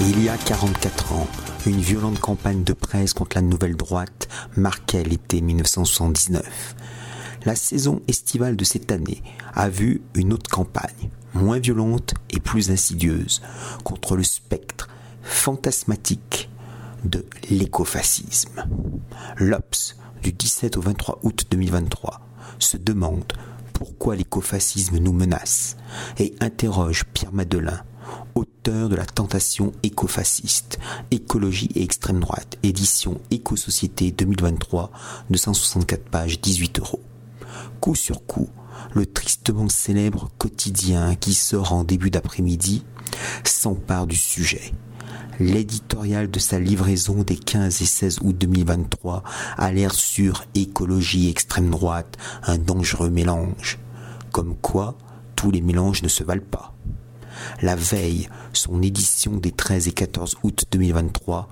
Il y a 44 ans, une violente campagne de presse contre la nouvelle droite marquait l'été 1979. La saison estivale de cette année a vu une autre campagne, moins violente et plus insidieuse, contre le spectre fantasmatique de l'écofascisme. L'Obs, du 17 au 23 août 2023, se demande pourquoi l'écofascisme nous menace et interroge Pierre Madelin, de La tentation écofasciste, écologie et extrême droite, édition Éco-société 2023, 264 pages, 18 euros. Coup sur coup, le tristement célèbre quotidien qui sort en début d'après-midi s'empare du sujet. L'éditorial de sa livraison des 15 et 16 août 2023 alerte sur écologie et extrême droite, un dangereux mélange. Comme quoi, tous les mélanges ne se valent pas. La veille, son édition des 13 et 14 août 2023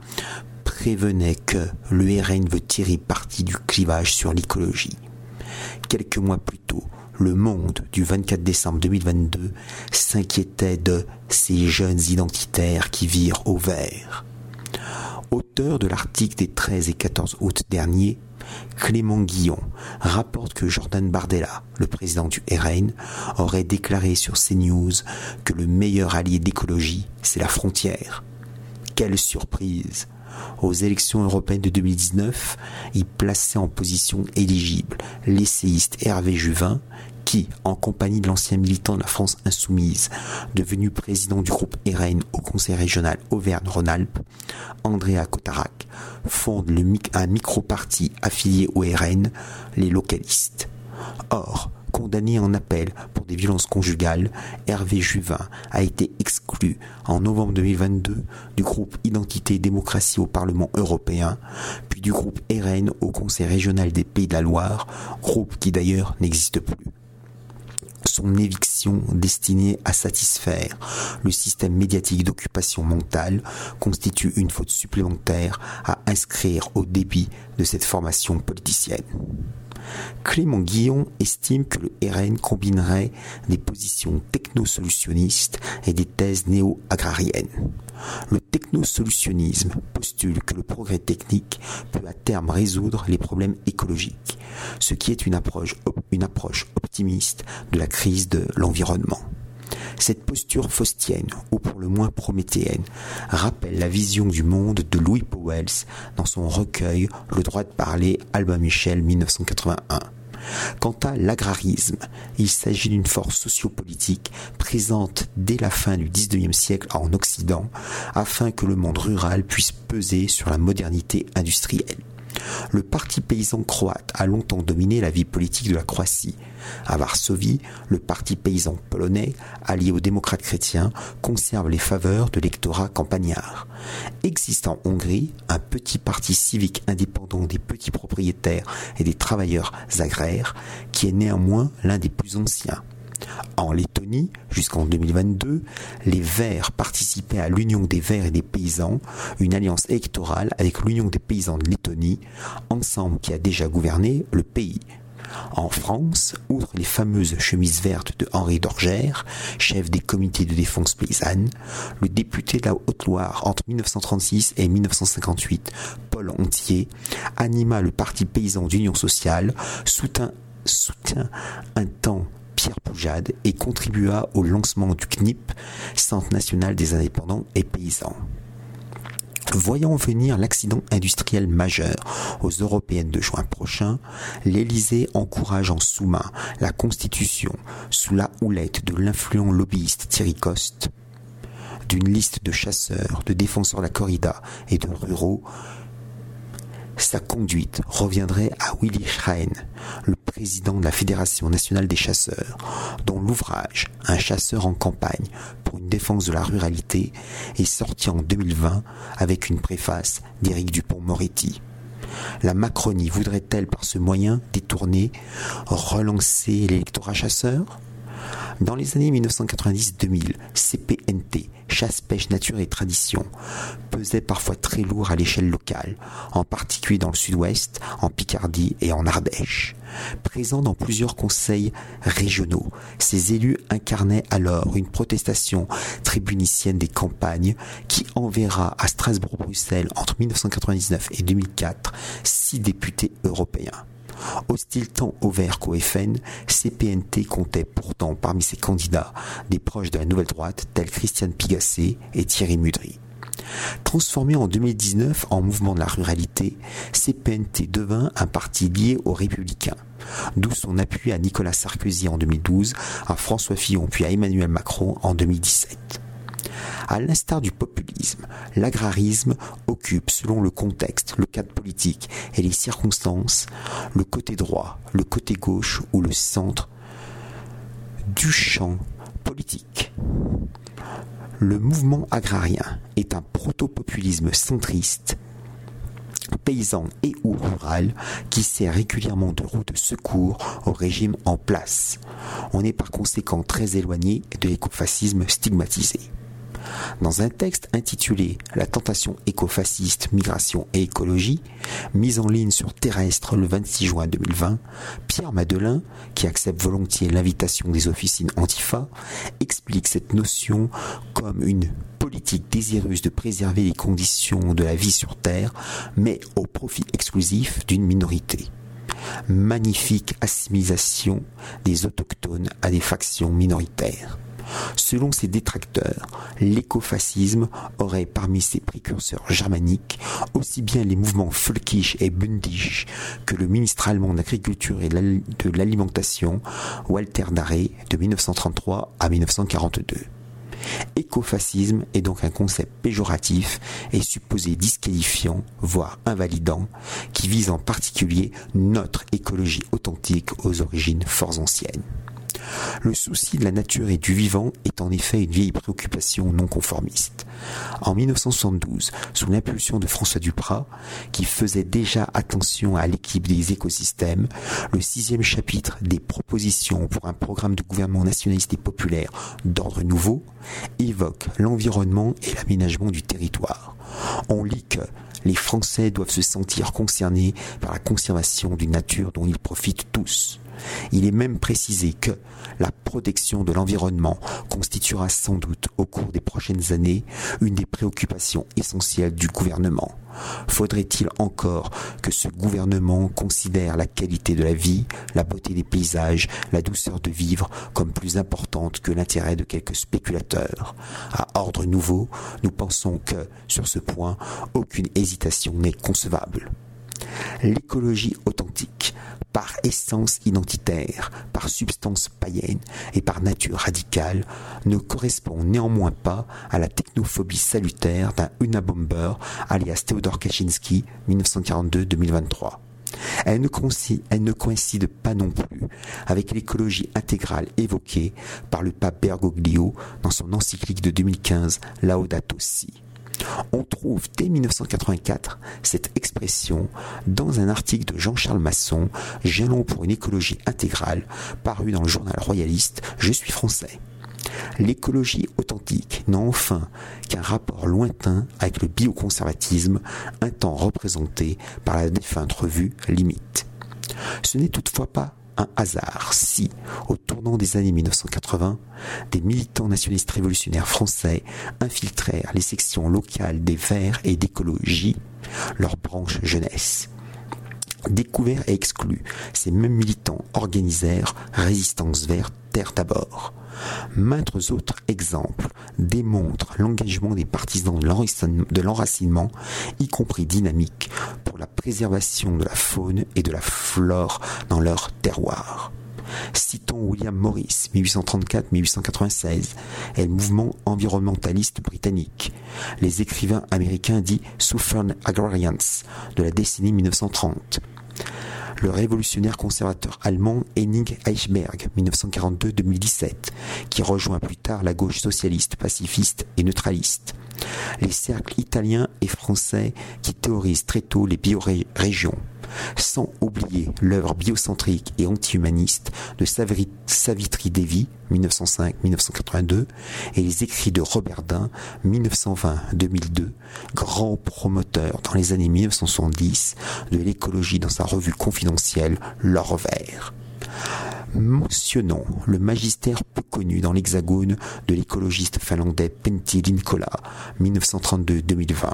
prévenait que le RN veut tirer parti du clivage sur l'écologie. Quelques mois plus tôt, le Monde du 24 décembre 2022 s'inquiétait de ces jeunes identitaires qui virent au vert. Auteur de l'article des 13 et 14 août dernier, Clément Guillon rapporte que Jordan Bardella, le président du RN, aurait déclaré sur CNews que le meilleur allié d'écologie, c'est la frontière. Quelle surprise aux élections européennes de 2019, il plaçait en position éligible l'essayiste Hervé Juvin, qui, en compagnie de l'ancien militant de la France insoumise, devenu président du groupe RN au Conseil régional Auvergne-Rhône-Alpes, Andrea Cotarac, fonde un micro-parti affilié au RN, les localistes. Or, condamné en appel pour des violences conjugales, Hervé Juvin a été exclu en novembre 2022 du groupe Identité et démocratie au Parlement européen, puis du groupe RN au Conseil régional des Pays de la Loire, groupe qui d'ailleurs n'existe plus son éviction destinée à satisfaire le système médiatique d'occupation mentale constitue une faute supplémentaire à inscrire au débit de cette formation politicienne. Clément Guillon estime que le RN combinerait des positions technosolutionnistes et des thèses néo-agrariennes. Le technosolutionnisme postule que le progrès technique peut à terme résoudre les problèmes écologiques, ce qui est une approche, une approche optimiste de la crise de l'environnement. Cette posture faustienne, ou pour le moins prométhéenne, rappelle la vision du monde de Louis Powells dans son recueil Le droit de parler, Albin Michel 1981. Quant à l'agrarisme, il s'agit d'une force sociopolitique présente dès la fin du XIXe siècle en Occident afin que le monde rural puisse peser sur la modernité industrielle. Le parti paysan croate a longtemps dominé la vie politique de la Croatie. À Varsovie, le parti paysan polonais, allié aux démocrates chrétiens, conserve les faveurs de l'électorat campagnard. Existe en Hongrie un petit parti civique indépendant des petits propriétaires et des travailleurs agraires, qui est néanmoins l'un des plus anciens. En Lettonie, jusqu'en 2022, les Verts participaient à l'Union des Verts et des paysans, une alliance électorale avec l'Union des paysans de Lettonie, ensemble qui a déjà gouverné le pays. En France, outre les fameuses chemises vertes de Henri Dorgère, chef des comités de défense paysanne, le député de la Haute-Loire entre 1936 et 1958, Paul Hontier, anima le parti paysan d'Union sociale, soutint, un temps Pierre Poujade et contribua au lancement du CNIP, Centre national des indépendants et paysans. Voyant venir l'accident industriel majeur aux européennes de juin prochain, l'Élysée encourage en sous-main la constitution, sous la houlette de l'influent lobbyiste Thierry Coste, d'une liste de chasseurs, de défenseurs de la corrida et de ruraux sa conduite reviendrait à Willy Schrein, le président de la Fédération nationale des chasseurs, dont l'ouvrage Un chasseur en campagne pour une défense de la ruralité est sorti en 2020 avec une préface d'Éric Dupont-Moretti. La Macronie voudrait-elle par ce moyen détourné relancer l'électorat chasseur? Dans les années 1990-2000, CPNT, chasse, pêche, nature et tradition, pesait parfois très lourd à l'échelle locale, en particulier dans le sud-ouest, en Picardie et en Ardèche. Présent dans plusieurs conseils régionaux, ces élus incarnaient alors une protestation tribunicienne des campagnes qui enverra à Strasbourg-Bruxelles entre 1999 et 2004 six députés européens. Hostile tant au vert qu'au FN, CPNT comptait pourtant parmi ses candidats des proches de la nouvelle droite tels Christiane Pigassé et Thierry Mudry. Transformé en 2019 en mouvement de la ruralité, CPNT devint un parti lié aux républicains, d'où son appui à Nicolas Sarkozy en 2012, à François Fillon puis à Emmanuel Macron en 2017. À l'instar du populisme, l'agrarisme occupe, selon le contexte, le cadre politique et les circonstances, le côté droit, le côté gauche ou le centre du champ politique. Le mouvement agrarien est un proto-populisme centriste paysan et ou rural qui sert régulièrement de roue de secours au régime en place. On est par conséquent très éloigné de l'écofascisme stigmatisé. Dans un texte intitulé La tentation écofasciste, migration et écologie, mis en ligne sur Terrestre le 26 juin 2020, Pierre Madelin, qui accepte volontiers l'invitation des officines Antifa, explique cette notion comme une politique désireuse de préserver les conditions de la vie sur Terre, mais au profit exclusif d'une minorité magnifique assimilation des autochtones à des factions minoritaires. Selon ses détracteurs, l'écofascisme aurait parmi ses précurseurs germaniques aussi bien les mouvements Völkisch et Bundisch que le ministre allemand de l'Agriculture et de l'Alimentation, Walter Darré, de 1933 à 1942. Écofascisme est donc un concept péjoratif et supposé disqualifiant, voire invalidant, qui vise en particulier notre écologie authentique aux origines fort anciennes. Le souci de la nature et du vivant est en effet une vieille préoccupation non conformiste. En 1972, sous l'impulsion de François Duprat, qui faisait déjà attention à l'équipe des écosystèmes, le sixième chapitre des propositions pour un programme de gouvernement nationaliste et populaire d'ordre nouveau évoque l'environnement et l'aménagement du territoire. On lit que les Français doivent se sentir concernés par la conservation d'une nature dont ils profitent tous. Il est même précisé que la protection de l'environnement constituera sans doute au cours des prochaines années une des préoccupations essentielles du gouvernement. Faudrait-il encore que ce gouvernement considère la qualité de la vie, la beauté des paysages, la douceur de vivre comme plus importante que l'intérêt de quelques spéculateurs? À ordre nouveau, nous pensons que, sur ce point, aucune hésitation n'est concevable. L'écologie authentique par essence identitaire, par substance païenne et par nature radicale, ne correspond néanmoins pas à la technophobie salutaire d'un Unabomber alias Theodor Kaczynski 1942-2023. Elle ne, coïncide, elle ne coïncide pas non plus avec l'écologie intégrale évoquée par le pape Bergoglio dans son encyclique de 2015 Laudato Si. On trouve dès 1984 cette expression dans un article de Jean-Charles Masson, Jalons pour une écologie intégrale, paru dans le journal royaliste Je suis français. L'écologie authentique n'a enfin qu'un rapport lointain avec le bioconservatisme, un temps représenté par la défunte revue Limite. Ce n'est toutefois pas un hasard si, au tournant des années 1980, des militants nationalistes révolutionnaires français infiltrèrent les sections locales des Verts et d'écologie, leur branche jeunesse. Découverts et exclus, ces mêmes militants organisèrent Résistance verte Terre d'abord. Maintes autres exemples démontrent l'engagement des partisans de l'enracinement, y compris dynamique, pour la préservation de la faune et de la flore dans leur terroir. Citons William Morris, 1834-1896, et le mouvement environnementaliste britannique, les écrivains américains dits Southern Agrarians de la décennie 1930, le révolutionnaire conservateur allemand Henning Eichberg, 1942-2017, qui rejoint plus tard la gauche socialiste, pacifiste et neutraliste. Les cercles italiens et français qui théorisent très tôt les biorégions, sans oublier l'œuvre biocentrique et anti-humaniste de Savitri Devi, 1905-1982, et les écrits de Robert Dain, 1920-2002, grand promoteur dans les années 1970 de l'écologie dans sa revue confidentielle L'Or Vert. Mentionnons le magistère peu connu dans l'hexagone de l'écologiste finlandais Pentti Linkola, 1932-2020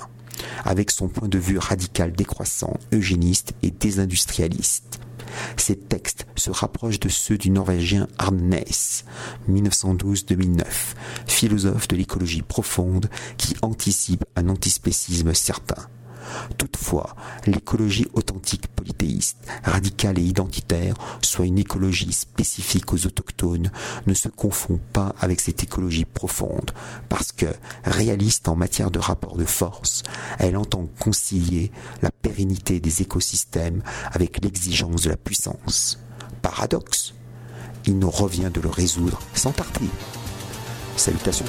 avec son point de vue radical décroissant, eugéniste et désindustrialiste. Ces textes se rapprochent de ceux du Norvégien Arne 1912-2009, philosophe de l'écologie profonde qui anticipe un antispécisme certain. Toutefois, l'écologie authentique polythéiste, radicale et identitaire, soit une écologie spécifique aux autochtones, ne se confond pas avec cette écologie profonde, parce que, réaliste en matière de rapport de force, elle entend concilier la pérennité des écosystèmes avec l'exigence de la puissance. Paradoxe Il nous revient de le résoudre sans tarder. Salutations